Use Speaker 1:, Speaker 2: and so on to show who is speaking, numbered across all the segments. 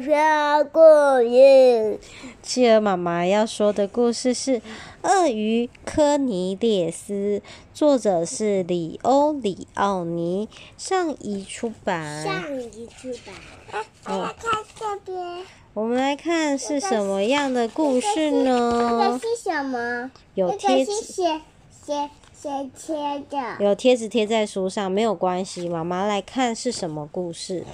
Speaker 1: 说故事。
Speaker 2: 企鹅妈妈要说的故事是《鳄鱼科尼列斯》，作者是里欧·里奥尼，上一出版。
Speaker 1: 上一出版。我来看这边。
Speaker 2: 我们来看是什么样的故事呢？
Speaker 1: 这个是什么？
Speaker 2: 有贴纸。
Speaker 1: 谁贴的？
Speaker 2: 有贴纸贴在书上，没有关系。妈妈来看是什么故事？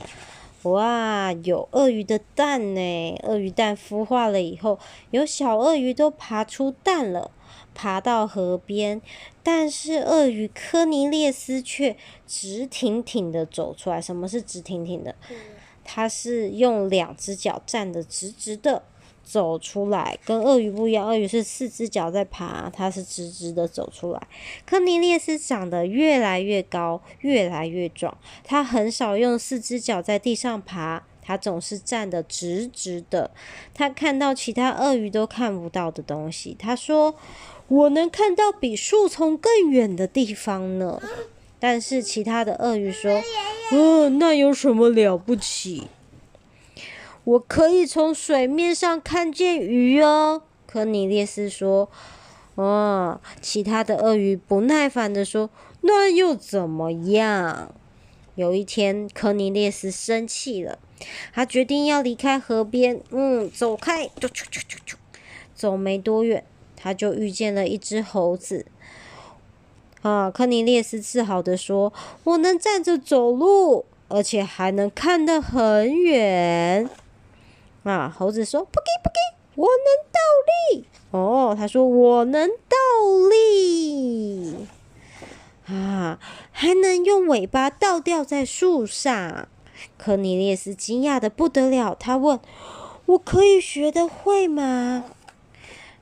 Speaker 2: 哇，有鳄鱼的蛋呢！鳄鱼蛋孵化了以后，有小鳄鱼都爬出蛋了，爬到河边。但是鳄鱼科尼列斯却直挺挺的走出来。什么是直挺挺的？它是用两只脚站得直直的。走出来，跟鳄鱼不一样。鳄鱼是四只脚在爬，它是直直的走出来。科尼列斯长得越来越高，越来越壮。他很少用四只脚在地上爬，他总是站得直直的。他看到其他鳄鱼都看不到的东西。他说：“我能看到比树丛更远的地方呢。”但是其他的鳄鱼说：“哦，那有什么了不起？”我可以从水面上看见鱼哦，科尼列斯说。哦，其他的鳄鱼不耐烦地说：“那又怎么样？”有一天，科尼列斯生气了，他决定要离开河边。嗯，走开！啾啾啾啾啾，走没多远，他就遇见了一只猴子。啊，科尼列斯自豪地说：“我能站着走路，而且还能看得很远。”啊，猴子说：“不给不给，我能倒立。”哦，他说：“我能倒立。”啊，还能用尾巴倒吊在树上。科尼列斯惊讶的不得了，他问：“我可以学得会吗？”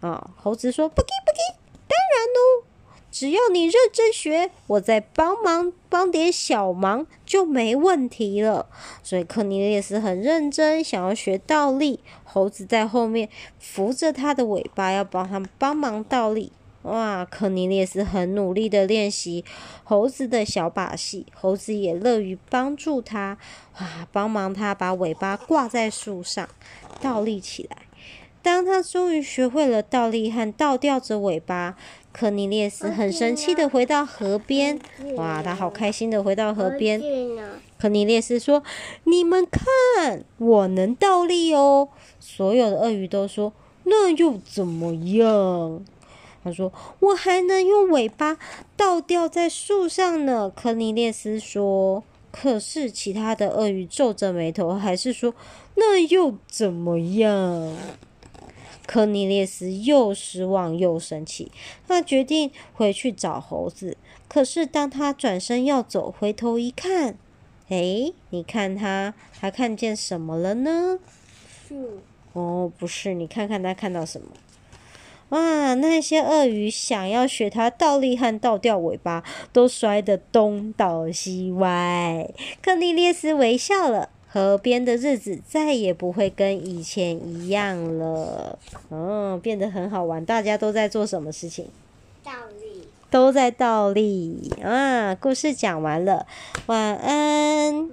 Speaker 2: 啊，猴子说：“不给不给，当然喽。”只要你认真学，我再帮忙帮点小忙就没问题了。所以科尼列斯很认真，想要学倒立。猴子在后面扶着他的尾巴，要帮他帮忙倒立。哇，科尼列斯很努力的练习猴子的小把戏，猴子也乐于帮助他。哇，帮忙他把尾巴挂在树上，倒立起来。当他终于学会了倒立和倒吊着尾巴。科尼列斯很生气的回到河边，哇，他好开心的回到河边。科尼列斯说：“你们看，我能倒立哦！”所有的鳄鱼都说：“那又怎么样？”他说：“我还能用尾巴倒吊在树上呢。”科尼列斯说：“可是其他的鳄鱼皱着眉头，还是说：‘那又怎么样？’”科尼列斯又失望又生气，他决定回去找猴子。可是当他转身要走，回头一看，诶，你看他，他看见什么了呢？
Speaker 1: 树。
Speaker 2: 哦，不是，你看看他看到什么？哇，那些鳄鱼想要学他倒立和倒吊尾巴，都摔得东倒西歪。科尼列斯微笑了。河边的日子再也不会跟以前一样了，嗯，变得很好玩。大家都在做什么事情？
Speaker 1: 倒立。
Speaker 2: 都在倒立啊！故事讲完了，晚安。